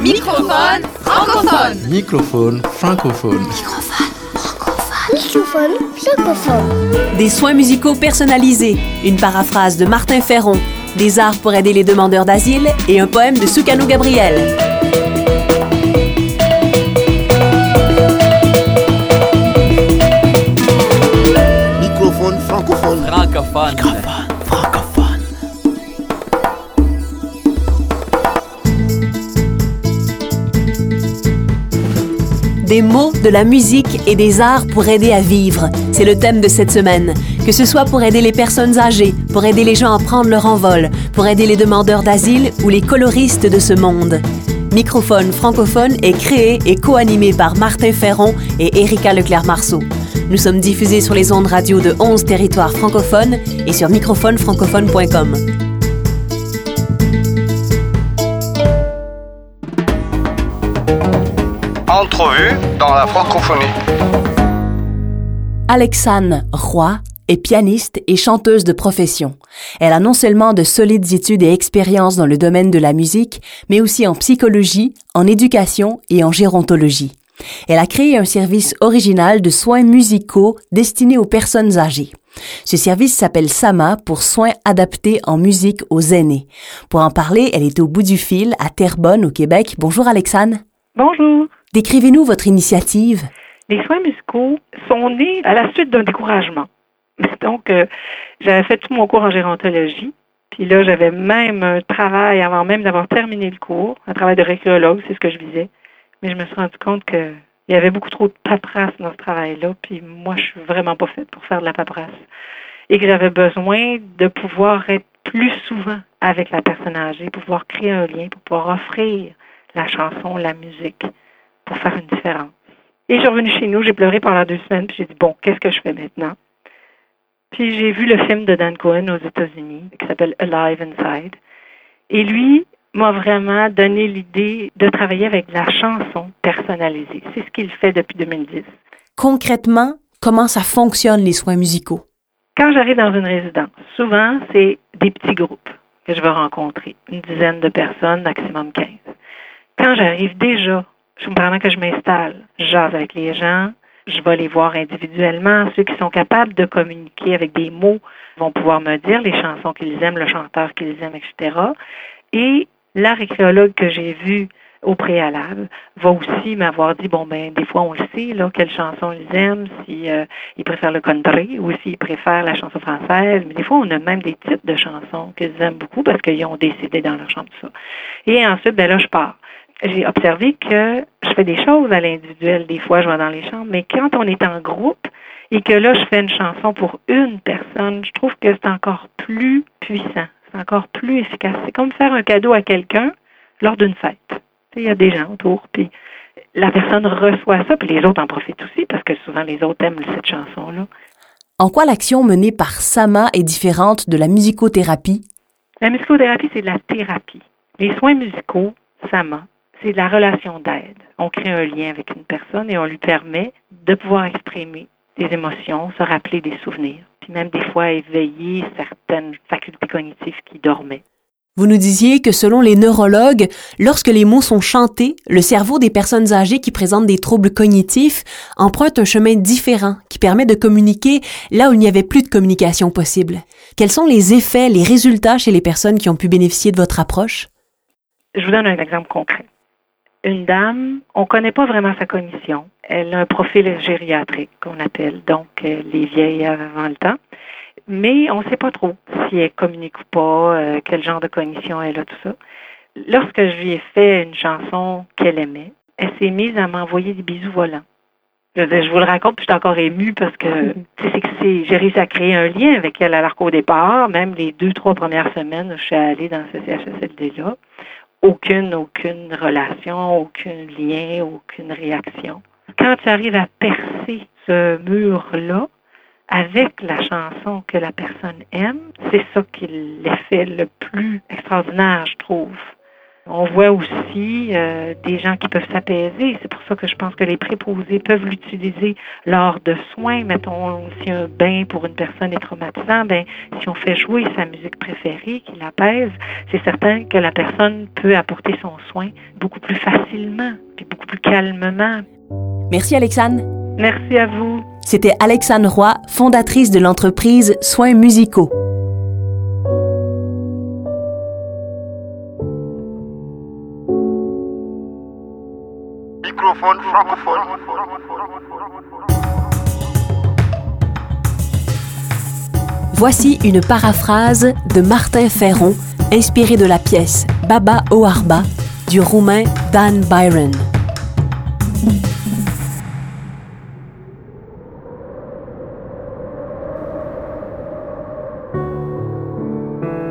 Microphone francophone. Microphone francophone. Microphone francophone. Des soins musicaux personnalisés, une paraphrase de Martin Ferron, des arts pour aider les demandeurs d'asile et un poème de Soukano Gabriel. Microphone francophone. Francophone. francophone. Des mots, de la musique et des arts pour aider à vivre. C'est le thème de cette semaine. Que ce soit pour aider les personnes âgées, pour aider les gens à prendre leur envol, pour aider les demandeurs d'asile ou les coloristes de ce monde. Microphone francophone est créé et co-animé par Martin Ferron et Erika Leclerc-Marceau. Nous sommes diffusés sur les ondes radio de 11 territoires francophones et sur microphonefrancophone.com. Entrevue dans la francophonie. Alexane Roy est pianiste et chanteuse de profession. Elle a non seulement de solides études et expériences dans le domaine de la musique, mais aussi en psychologie, en éducation et en gérontologie. Elle a créé un service original de soins musicaux destinés aux personnes âgées. Ce service s'appelle SAMA pour soins adaptés en musique aux aînés. Pour en parler, elle est au bout du fil à Terrebonne au Québec. Bonjour Alexane. Bonjour. Décrivez-nous votre initiative. Les soins musicaux sont nés à la suite d'un découragement. Donc, euh, j'avais fait tout mon cours en gérontologie. Puis là, j'avais même un travail avant même d'avoir terminé le cours, un travail de récréologue, c'est ce que je visais. Mais je me suis rendu compte que il y avait beaucoup trop de paperasse dans ce travail-là. Puis moi, je suis vraiment pas faite pour faire de la paperasse. Et que j'avais besoin de pouvoir être plus souvent avec la personne âgée, pour pouvoir créer un lien, pour pouvoir offrir la chanson, la musique, pour faire une différence. Et je suis revenue chez nous, j'ai pleuré pendant deux semaines, puis j'ai dit, bon, qu'est-ce que je fais maintenant? Puis j'ai vu le film de Dan Cohen aux États-Unis, qui s'appelle Alive Inside. Et lui m'a vraiment donné l'idée de travailler avec la chanson personnalisée. C'est ce qu'il fait depuis 2010. Concrètement, comment ça fonctionne les soins musicaux? Quand j'arrive dans une résidence, souvent, c'est des petits groupes que je vais rencontrer, une dizaine de personnes, maximum 15. Quand j'arrive déjà, pendant que je m'installe, je jase avec les gens, je vais les voir individuellement. Ceux qui sont capables de communiquer avec des mots vont pouvoir me dire les chansons qu'ils aiment, le chanteur qu'ils aiment, etc. Et la récréologue que j'ai vue au préalable va aussi m'avoir dit bon ben des fois on le sait là quelle chanson ils aiment si euh, ils préfèrent le country ou s'ils préfèrent la chanson française. Mais des fois on a même des types de chansons qu'ils aiment beaucoup parce qu'ils ont décidé dans leur chambre ça. Et ensuite ben là je pars j'ai observé que je fais des choses à l'individuel des fois je vais dans les chambres mais quand on est en groupe et que là je fais une chanson pour une personne je trouve que c'est encore plus puissant c'est encore plus efficace c'est comme faire un cadeau à quelqu'un lors d'une fête il y a des gens autour, puis la personne reçoit ça, puis les autres en profitent aussi, parce que souvent les autres aiment cette chanson-là. En quoi l'action menée par Sama est différente de la musicothérapie? La musicothérapie, c'est de la thérapie. Les soins musicaux, Sama, c'est la relation d'aide. On crée un lien avec une personne et on lui permet de pouvoir exprimer des émotions, se rappeler des souvenirs, puis même des fois éveiller certaines facultés cognitives qui dormaient. Vous nous disiez que selon les neurologues, lorsque les mots sont chantés, le cerveau des personnes âgées qui présentent des troubles cognitifs emprunte un chemin différent qui permet de communiquer là où il n'y avait plus de communication possible. Quels sont les effets, les résultats chez les personnes qui ont pu bénéficier de votre approche? Je vous donne un exemple concret. Une dame, on ne connaît pas vraiment sa cognition. Elle a un profil gériatrique qu'on appelle, donc euh, les vieilles avant le temps mais on ne sait pas trop si elle communique ou pas, euh, quel genre de cognition elle a, tout ça. Lorsque je lui ai fait une chanson qu'elle aimait, elle s'est mise à m'envoyer des bisous volants. Je, vous le raconte, puis je suis encore émue parce que que j'ai réussi à créer un lien avec elle alors qu'au départ, même les deux, trois premières semaines où je suis allée dans ce CHSLD-là, aucune, aucune relation, aucun lien, aucune réaction. Quand tu arrives à percer ce mur-là, avec la chanson que la personne aime, c'est ça qui l'effet le plus extraordinaire, je trouve. On voit aussi euh, des gens qui peuvent s'apaiser. C'est pour ça que je pense que les préposés peuvent l'utiliser lors de soins. Mettons, si un bain pour une personne est traumatisant, ben, si on fait jouer sa musique préférée qui l'apaise, c'est certain que la personne peut apporter son soin beaucoup plus facilement, puis beaucoup plus calmement. Merci Alexandre. Merci à vous. C'était Alexandre Roy, fondatrice de l'entreprise Soins musicaux. Francophone. Voici une paraphrase de Martin Ferron, inspirée de la pièce Baba Oarba du roumain Dan Byron.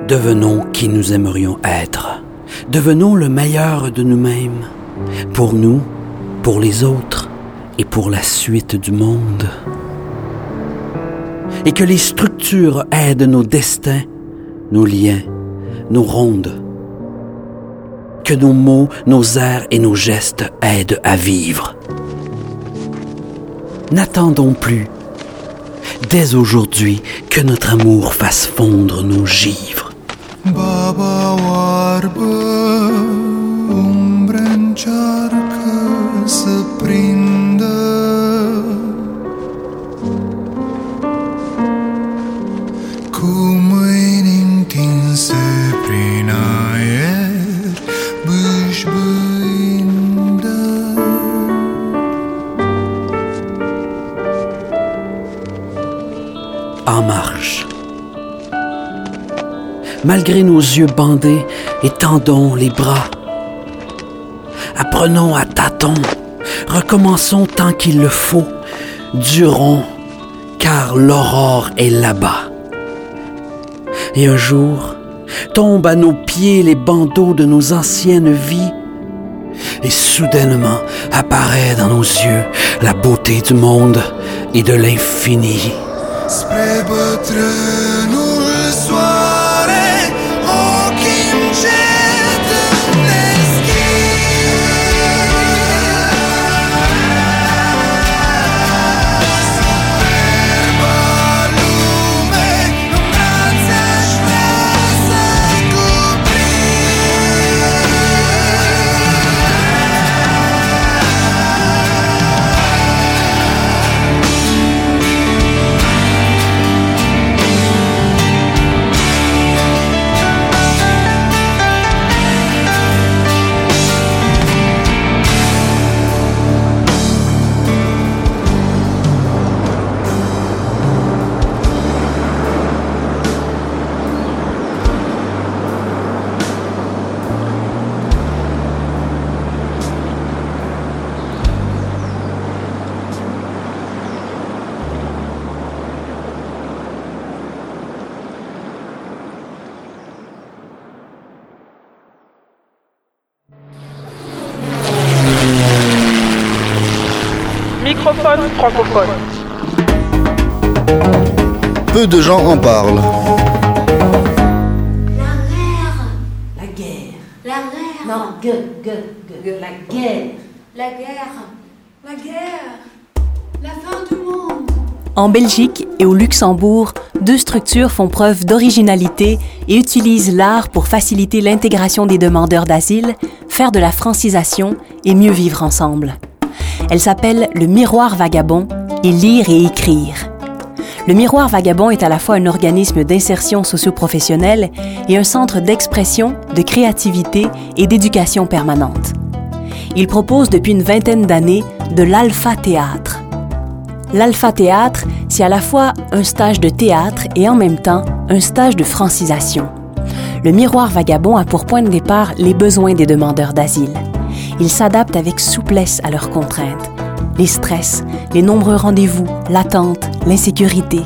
Devenons qui nous aimerions être. Devenons le meilleur de nous-mêmes. Pour nous, pour les autres et pour la suite du monde. Et que les structures aident nos destins, nos liens, nos rondes. Que nos mots, nos airs et nos gestes aident à vivre. N'attendons plus, dès aujourd'hui, que notre amour fasse fondre nos givres. Baba încearcă En marche. Malgré nos yeux bandés, étendons les bras. Apprenons à tâtons. Recommençons tant qu'il le faut. Durons, car l'aurore est là-bas. Et un jour, tombent à nos pieds les bandeaux de nos anciennes vies. Et soudainement apparaît dans nos yeux la beauté du monde et de l'infini. Francophone. Peu de gens en parlent. La guerre. La guerre. Non, gueule, gueule, gueule. La guerre. La guerre. La guerre. La fin du monde. En Belgique et au Luxembourg, deux structures font preuve d'originalité et utilisent l'art pour faciliter l'intégration des demandeurs d'asile, faire de la francisation et mieux vivre ensemble. Elles s'appellent le Miroir Vagabond et Lire et Écrire. Le Miroir Vagabond est à la fois un organisme d'insertion socio-professionnelle et un centre d'expression, de créativité et d'éducation permanente. Il propose depuis une vingtaine d'années de l'alpha théâtre. L'alpha théâtre, c'est à la fois un stage de théâtre et en même temps un stage de francisation. Le miroir vagabond a pour point de départ les besoins des demandeurs d'asile. Il s'adapte avec souplesse à leurs contraintes. Les stress, les nombreux rendez-vous, l'attente, l'insécurité.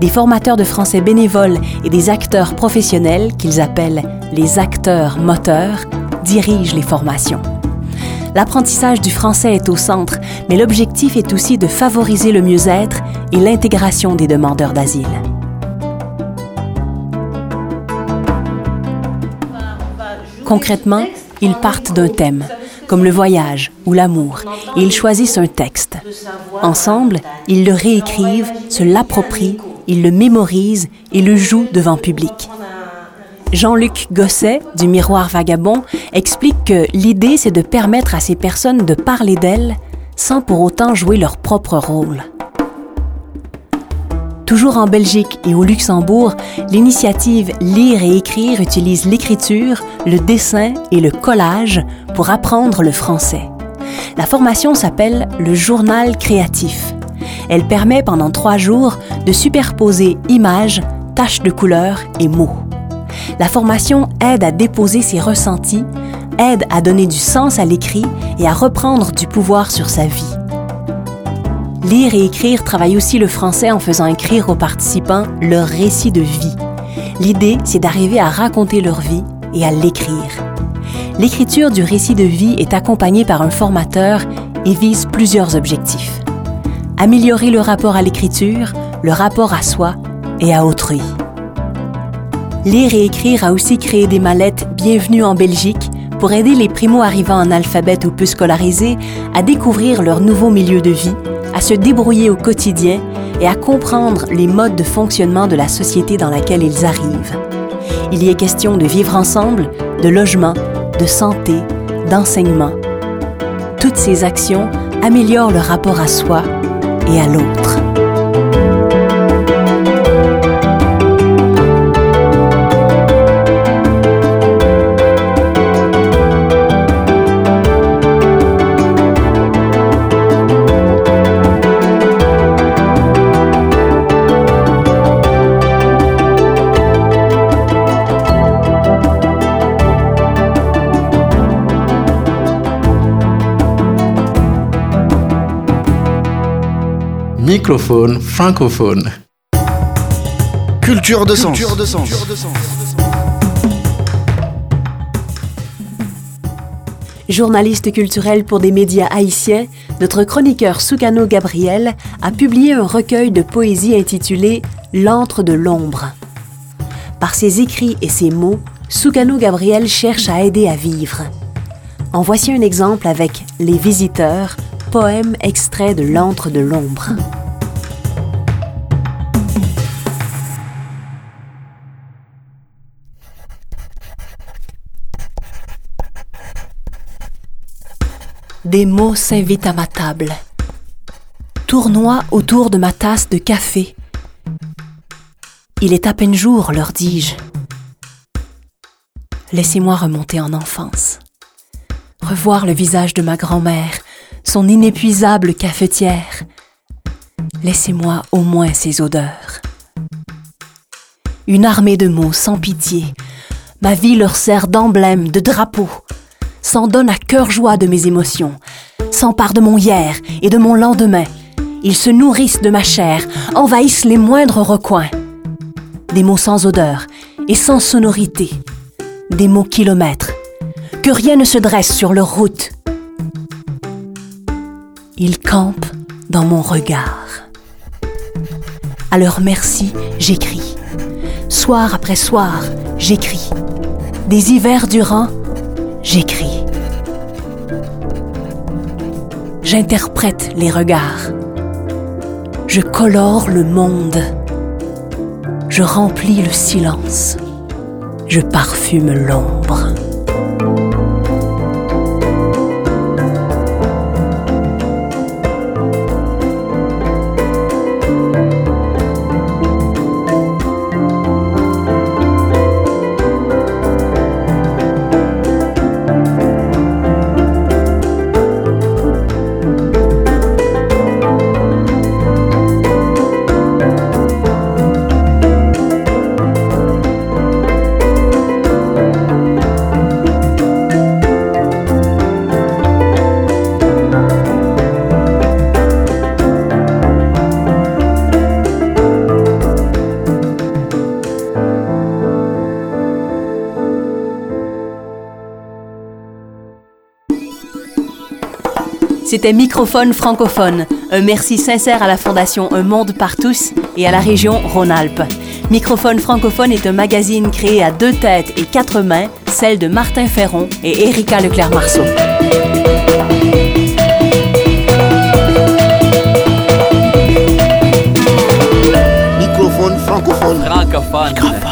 Des formateurs de français bénévoles et des acteurs professionnels qu'ils appellent les acteurs moteurs dirigent les formations. L'apprentissage du français est au centre, mais l'objectif est aussi de favoriser le mieux-être et l'intégration des demandeurs d'asile. Concrètement, Ils partent d'un thème, comme le voyage ou l'amour, et ils choisissent un texte. Ensemble, ils le réécrivent, se l'approprient, ils le mémorisent et le jouent devant public. Jean-Luc Gosset, du Miroir Vagabond, explique que l'idée, c'est de permettre à ces personnes de parler d'elles sans pour autant jouer leur propre rôle. Toujours en Belgique et au Luxembourg, l'initiative Lire et écrire utilise l'écriture, le dessin et le collage pour apprendre le français. La formation s'appelle le journal créatif. Elle permet pendant trois jours de superposer images, taches de couleurs et mots. La formation aide à déposer ses ressentis, aide à donner du sens à l'écrit et à reprendre du pouvoir sur sa vie. Lire et écrire travaille aussi le français en faisant écrire aux participants leur récit de vie. L'idée, c'est d'arriver à raconter leur vie et à l'écrire. L'écriture du récit de vie est accompagnée par un formateur et vise plusieurs objectifs. Améliorer le rapport à l'écriture, le rapport à soi et à autrui. Lire et écrire a aussi créé des mallettes Bienvenue en Belgique pour aider les primo-arrivants en alphabet ou peu scolarisés à découvrir leur nouveau milieu de vie à se débrouiller au quotidien et à comprendre les modes de fonctionnement de la société dans laquelle ils arrivent. Il y est question de vivre ensemble, de logement, de santé, d'enseignement. Toutes ces actions améliorent le rapport à soi et à l'autre. Microphone francophone. Culture de sens. Journaliste culturel pour des médias haïtiens, notre chroniqueur Soukano Gabriel a publié un recueil de poésie intitulé L'antre de l'ombre. Par ses écrits et ses mots, Soukano Gabriel cherche à aider à vivre. En voici un exemple avec Les Visiteurs, poème extrait de L'antre de l'ombre. Des mots s'invitent à ma table. Tournoie autour de ma tasse de café. Il est à peine jour, leur dis-je. Laissez-moi remonter en enfance. Revoir le visage de ma grand-mère, son inépuisable cafetière. Laissez-moi au moins ses odeurs. Une armée de mots sans pitié. Ma vie leur sert d'emblème, de drapeau s'en donne à cœur joie de mes émotions, s'empare de mon hier et de mon lendemain. Ils se nourrissent de ma chair, envahissent les moindres recoins. Des mots sans odeur et sans sonorité, des mots kilomètres, que rien ne se dresse sur leur route. Ils campent dans mon regard. À leur merci, j'écris. Soir après soir, j'écris. Des hivers durant, j'écris. J'interprète les regards. Je colore le monde. Je remplis le silence. Je parfume l'ombre. C'était Microphone francophone. Un merci sincère à la Fondation Un Monde par tous et à la région Rhône-Alpes. Microphone francophone est un magazine créé à deux têtes et quatre mains, celle de Martin Ferron et Erika Leclerc-Marceau. Microphone francophone. Francophone.